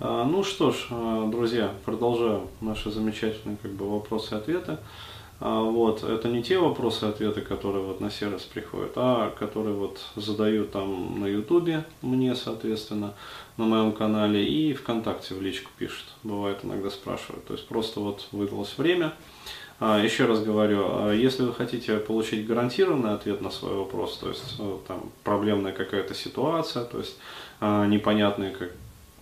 А, ну что ж, а, друзья, продолжаю наши замечательные как бы, вопросы и ответы. А, вот, это не те вопросы и ответы, которые вот на сервис приходят, а которые вот задают там на ютубе мне, соответственно, на моем канале и ВКонтакте в личку пишут. Бывает иногда спрашивают. То есть просто вот выдалось время. Еще раз говорю, если вы хотите получить гарантированный ответ на свой вопрос, то есть э, там проблемная какая-то ситуация, то есть непонятные как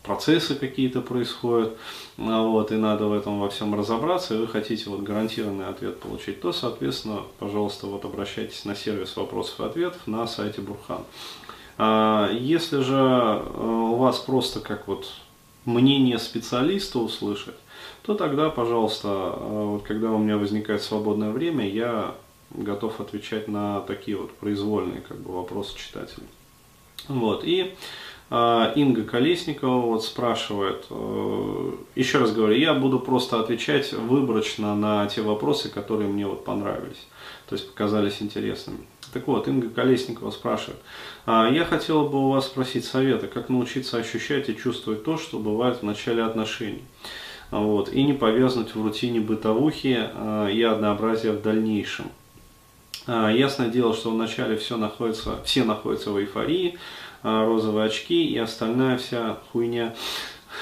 процессы какие-то происходят, а вот, и надо в этом во всем разобраться, и вы хотите вот гарантированный ответ получить, то, соответственно, пожалуйста, вот обращайтесь на сервис вопросов и ответов на сайте Бурхан. А если же э, у вас просто как вот мнение специалиста услышать, то тогда, пожалуйста, э, вот когда у меня возникает свободное время, я готов отвечать на такие вот произвольные как бы, вопросы читателей. Вот, и Инга Колесникова вот спрашивает, э, еще раз говорю, я буду просто отвечать выборочно на те вопросы, которые мне вот понравились, то есть показались интересными. Так вот, Инга Колесникова спрашивает, «А, я хотела бы у вас спросить совета, как научиться ощущать и чувствовать то, что бывает в начале отношений. Вот, и не повязнуть в рутине бытовухи э, и однообразия в дальнейшем. А, ясное дело, что вначале все находится, все находятся в эйфории, а, розовые очки и остальная вся хуйня.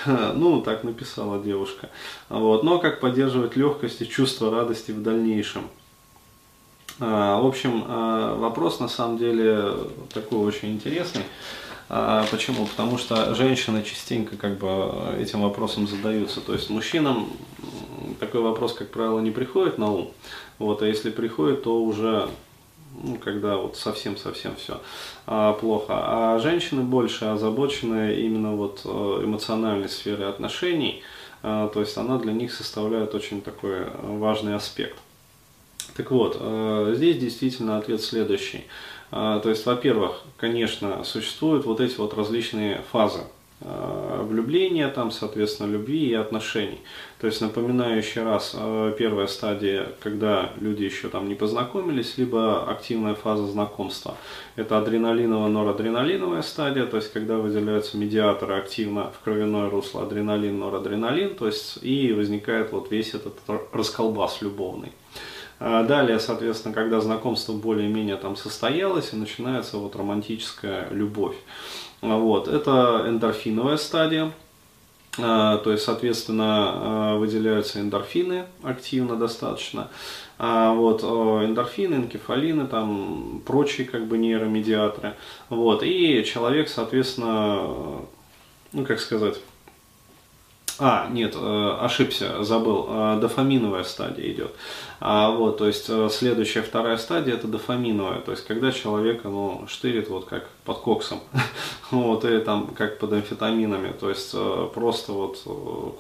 Ну, так написала девушка. Вот. Но как поддерживать легкость и чувство радости в дальнейшем? А, в общем, а, вопрос на самом деле такой очень интересный. Почему? Потому что женщины частенько как бы этим вопросом задаются. То есть мужчинам такой вопрос, как правило, не приходит на ум. Вот, а если приходит, то уже ну, когда вот совсем-совсем все а, плохо. А женщины больше озабочены именно вот э, эмоциональной сферой отношений, а, то есть она для них составляет очень такой э, важный аспект. Так вот, здесь действительно ответ следующий. То есть, во-первых, конечно, существуют вот эти вот различные фазы влюбления, там, соответственно, любви и отношений. То есть, напоминаю еще раз, э, первая стадия, когда люди еще там не познакомились, либо активная фаза знакомства. Это адреналиново-норадреналиновая стадия, то есть, когда выделяются медиаторы активно в кровяное русло адреналин, норадреналин, то есть, и возникает вот весь этот расколбас любовный. Э, далее, соответственно, когда знакомство более-менее там состоялось, и начинается вот романтическая любовь. Вот, это эндорфиновая стадия. А, то есть, соответственно, а, выделяются эндорфины активно достаточно. А, вот, эндорфины, энкефалины, там, прочие как бы нейромедиаторы. Вот, и человек, соответственно, ну, как сказать, а, нет, э, ошибся, забыл. Э, дофаминовая стадия идет. А, вот, то есть э, следующая вторая стадия это дофаминовая, то есть когда человека ну, штырит вот как под коксом, вот, или там как под амфетаминами, то есть просто вот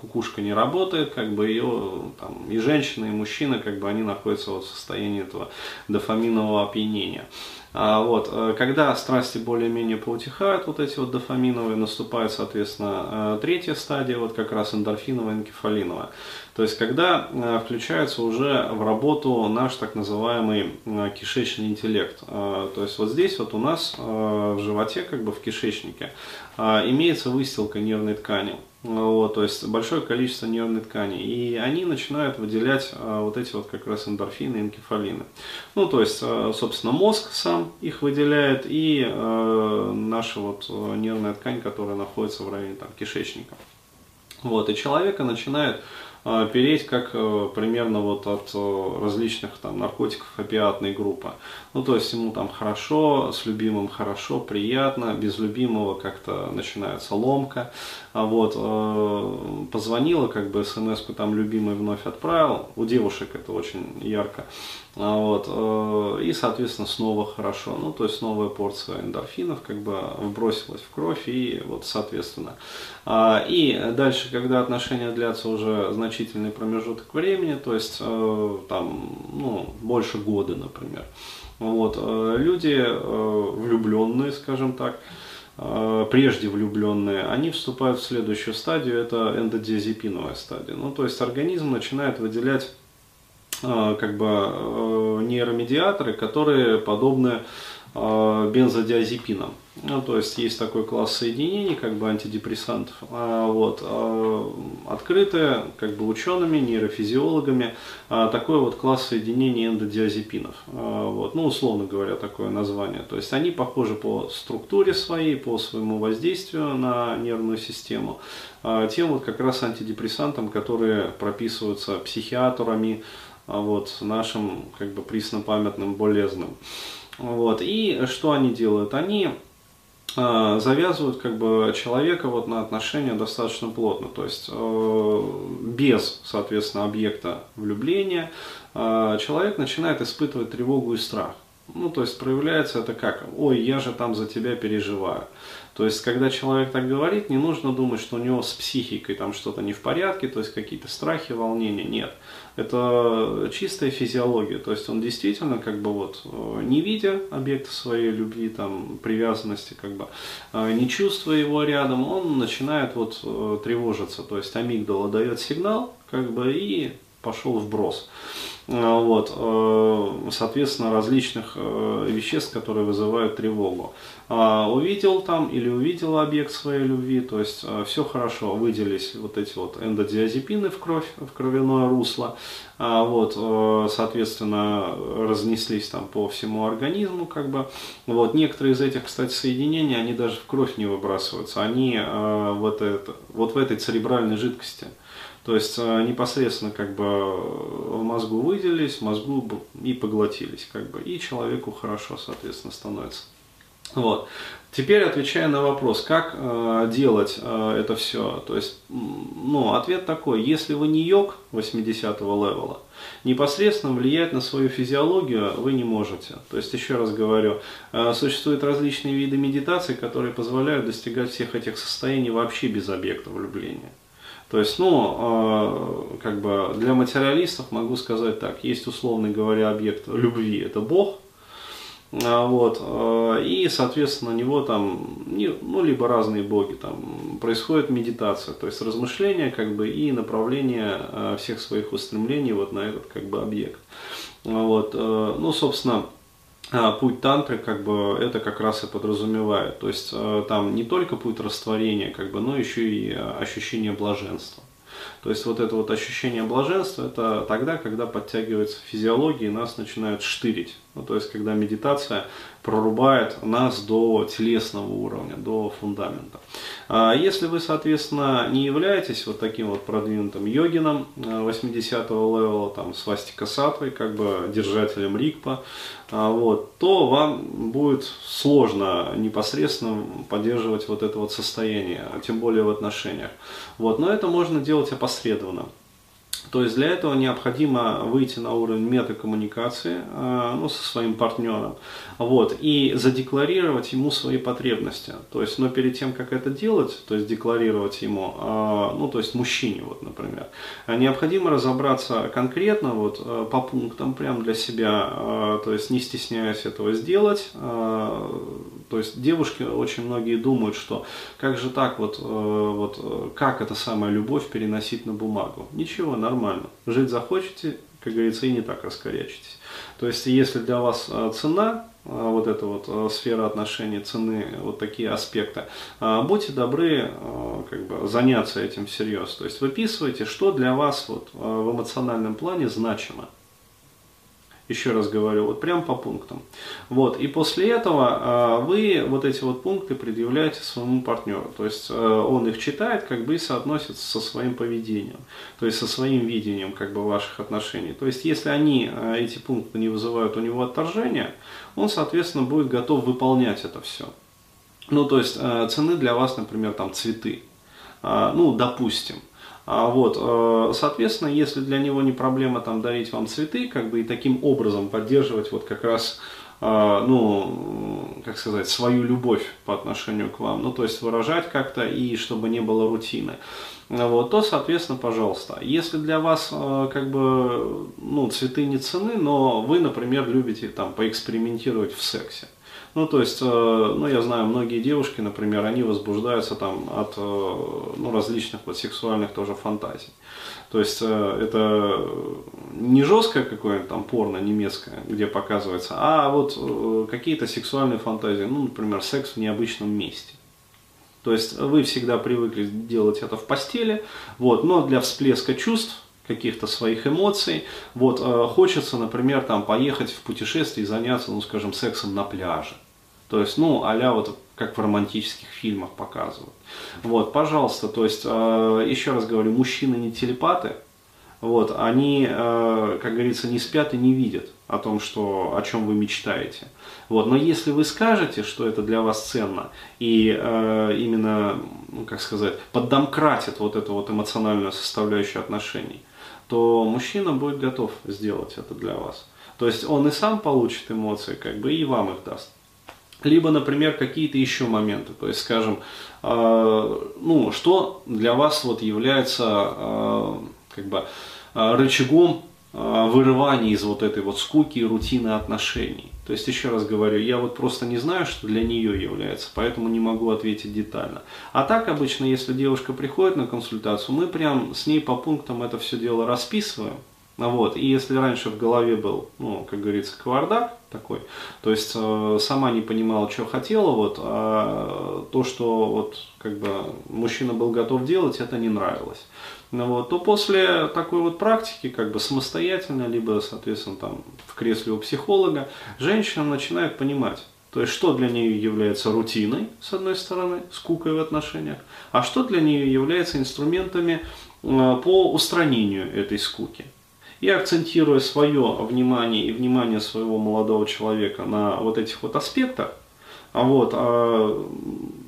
кукушка не работает, как бы ее там и женщина, и мужчина, как бы они находятся вот в состоянии этого дофаминового опьянения. А, вот, э, когда страсти более-менее поутихают, вот эти вот дофаминовые, наступает, соответственно, э, третья стадия, вот как раз эндорфиновая, энкефалиновая. То есть, когда э, включается уже в работу наш так называемый кишечный интеллект. То есть, вот здесь вот у нас в животе, как бы в кишечнике, имеется выстилка нервной ткани. Вот, то есть большое количество нервной ткани. И они начинают выделять а, вот эти вот как раз эндорфины и энкефалины. Ну, то есть, а, собственно, мозг сам их выделяет и а, наша вот нервная ткань, которая находится в районе там, кишечника. Вот, и человека начинает переть как э, примерно вот от э, различных там наркотиков опиатной группы. Ну, то есть ему там хорошо, с любимым хорошо, приятно, без любимого как-то начинается ломка. А вот э, позвонила, как бы смс-ку там любимый вновь отправил. У девушек это очень ярко. А вот, э, и, соответственно, снова хорошо. Ну, то есть новая порция эндорфинов как бы вбросилась в кровь и вот, соответственно. А, и дальше, когда отношения длятся уже значительный промежуток времени, то есть э, там, ну, больше года, например, вот, э, люди влюбленные, скажем так, прежде влюбленные, они вступают в следующую стадию, это эндодиазепиновая стадия. Ну, то есть организм начинает выделять Э, как бы э, нейромедиаторы, которые подобны э, бензодиазепином. Ну, то есть есть такой класс соединений, как бы антидепрессантов, а, вот, а, открытые, как бы учеными, нейрофизиологами, а, такой вот класс соединений эндодиазепинов, а, вот, ну, условно говоря, такое название. То есть они похожи по структуре своей, по своему воздействию на нервную систему, а, тем вот как раз антидепрессантам, которые прописываются психиатрами, а, вот, нашим, как бы, преснопамятным болезным. Вот. И что они делают? Они Э, завязывают как бы человека вот на отношения достаточно плотно, то есть э, без, соответственно, объекта влюбления э, человек начинает испытывать тревогу и страх. Ну, то есть проявляется это как, ой, я же там за тебя переживаю. То есть, когда человек так говорит, не нужно думать, что у него с психикой там что-то не в порядке, то есть какие-то страхи, волнения, нет. Это чистая физиология, то есть он действительно как бы вот, э, не видя объекта своей любви, там, привязанности, как бы, э, не чувствуя его рядом, он начинает вот э, тревожиться, то есть амигдала дает сигнал, как бы, и пошел вброс. Э, вот, э, соответственно, различных э, веществ, которые вызывают тревогу. А, увидел там или увидел объект своей любви, то есть все хорошо, выделились вот эти вот эндодиазепины в кровь, в кровяное русло, а, вот, соответственно, разнеслись там по всему организму, как бы, вот, некоторые из этих, кстати, соединений, они даже в кровь не выбрасываются, они вот, это, вот в этой церебральной жидкости, то есть э, непосредственно как бы в мозгу выделились, в мозгу и поглотились, как бы, и человеку хорошо, соответственно, становится. Вот. Теперь отвечая на вопрос, как э, делать э, это все, то есть, ну, ответ такой, если вы не йог 80-го левела, непосредственно влиять на свою физиологию вы не можете. То есть, еще раз говорю, э, существуют различные виды медитации, которые позволяют достигать всех этих состояний вообще без объекта влюбления. То есть, ну, э, как бы для материалистов могу сказать так, есть условно говоря объект любви, это Бог, а, вот, э, и, соответственно, на него там, ну, либо разные боги, там, происходит медитация, то есть размышление, как бы, и направление всех своих устремлений вот на этот, как бы, объект. Вот, ну, собственно, а, путь тантры как бы это как раз и подразумевает. То есть э, там не только путь растворения, как бы, но еще и э, ощущение блаженства. То есть вот это вот ощущение блаженства, это тогда, когда подтягивается физиология и нас начинают штырить. Ну, то есть когда медитация прорубает нас до телесного уровня, до фундамента. А если вы, соответственно, не являетесь вот таким вот продвинутым йогином 80-го э, левела, там, с Вастика Сатвой, как бы держателем рикпа, а, вот, то вам будет сложно непосредственно поддерживать вот это вот состояние, тем более в отношениях. Вот, но это можно делать опосредованно. То есть для этого необходимо выйти на уровень метакоммуникации э, ну, со своим партнером вот, и задекларировать ему свои потребности. То есть, но перед тем, как это делать, то есть декларировать ему, э, ну то есть мужчине, вот, например, необходимо разобраться конкретно вот, э, по пунктам прям для себя, то есть не стесняясь этого сделать. То есть девушки очень многие думают, что как же так вот, вот как эта самая любовь переносить на бумагу. Ничего, нормально. Жить захочете, как говорится, и не так раскорячитесь. То есть, если для вас а, цена, вот эта вот сфера отношений, цены, вот такие аспекты, будьте добры как бы, заняться этим всерьез. То есть, выписывайте, что для вас вот, в эмоциональном плане значимо. Еще раз говорю, вот прям по пунктам. Вот, и после этого а, вы вот эти вот пункты предъявляете своему партнеру. То есть а, он их читает, как бы и соотносится со своим поведением, то есть со своим видением как бы ваших отношений. То есть если они, а, эти пункты не вызывают у него отторжения, он, соответственно, будет готов выполнять это все. Ну, то есть цены для вас, например, там цветы. Ну, допустим. А, вот, э, соответственно, если для него не проблема там дарить вам цветы, как бы и таким образом поддерживать вот как раз э, ну, как сказать, свою любовь по отношению к вам, ну, то есть выражать как-то и чтобы не было рутины, вот, то, соответственно, пожалуйста. Если для вас, э, как бы, ну, цветы не цены, но вы, например, любите там поэкспериментировать в сексе, Ну, то есть, э, ну, я знаю, многие девушки, например, они возбуждаются там от э, ну, различных вот сексуальных тоже фантазий. То есть, э, это не жесткое какое-нибудь там порно немецкое, где показывается, а вот какие-то сексуальные фантазии, ну, например, секс в необычном месте. То есть вы всегда привыкли делать это в постели, вот, но для всплеска чувств каких-то своих эмоций. Вот, э, хочется, например, там поехать в путешествие и заняться, ну, скажем, сексом на пляже. То есть, ну, а вот как в романтических фильмах показывают. Вот, пожалуйста, то есть, э, еще раз говорю, мужчины не телепаты, вот, они, э, как говорится, не спят и не видят о том, что, о чем вы мечтаете. Вот, но если вы скажете, что это для вас ценно, и э, именно, ну, как сказать, поддомкратит вот эту вот эмоциональную составляющую отношений, то мужчина будет готов сделать это для вас. То есть он и сам получит эмоции, как бы, и вам их даст. Либо, например, какие-то еще моменты. То есть, скажем, э, ну, что для вас вот является э, как бы Э, рычагом э, вырывания из вот этой вот скуки и рутины отношений. То есть, еще раз говорю, я вот просто не знаю, что для нее является, поэтому не могу ответить детально. А так обычно, если девушка приходит на консультацию, мы прям с ней по пунктам это все дело расписываем. Вот. И если раньше в голове был, ну, как говорится, кавардак такой, то есть э, сама не понимала, что хотела, вот, а то, что вот, как бы мужчина был готов делать, это не нравилось. Ну, вот, то после такой вот практики, как бы самостоятельно, либо, соответственно, там в кресле у психолога, женщина начинает понимать, то есть, что для нее является рутиной, с одной стороны, скукой в отношениях, а что для нее является инструментами э, по устранению этой скуки. И акцентируя свое внимание и внимание своего молодого человека на вот этих вот аспектах, а вот, а,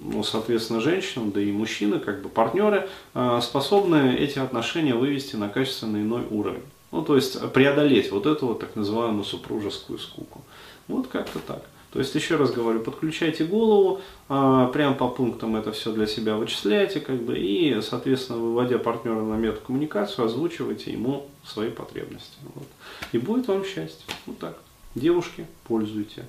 ну, соответственно, женщинам, да и мужчины, как бы партнеры, а, способны эти отношения вывести на качественно иной уровень. Ну, то есть преодолеть вот эту вот так называемую супружескую скуку. Вот как-то так. То есть, еще раз говорю, подключайте голову, а, прям по пунктам это все для себя вычисляйте, как бы, и, соответственно, выводя партнера на метакоммуникацию, озвучивайте ему свои потребности. Вот. И будет вам счастье. Вот так. Девушки, пользуйте.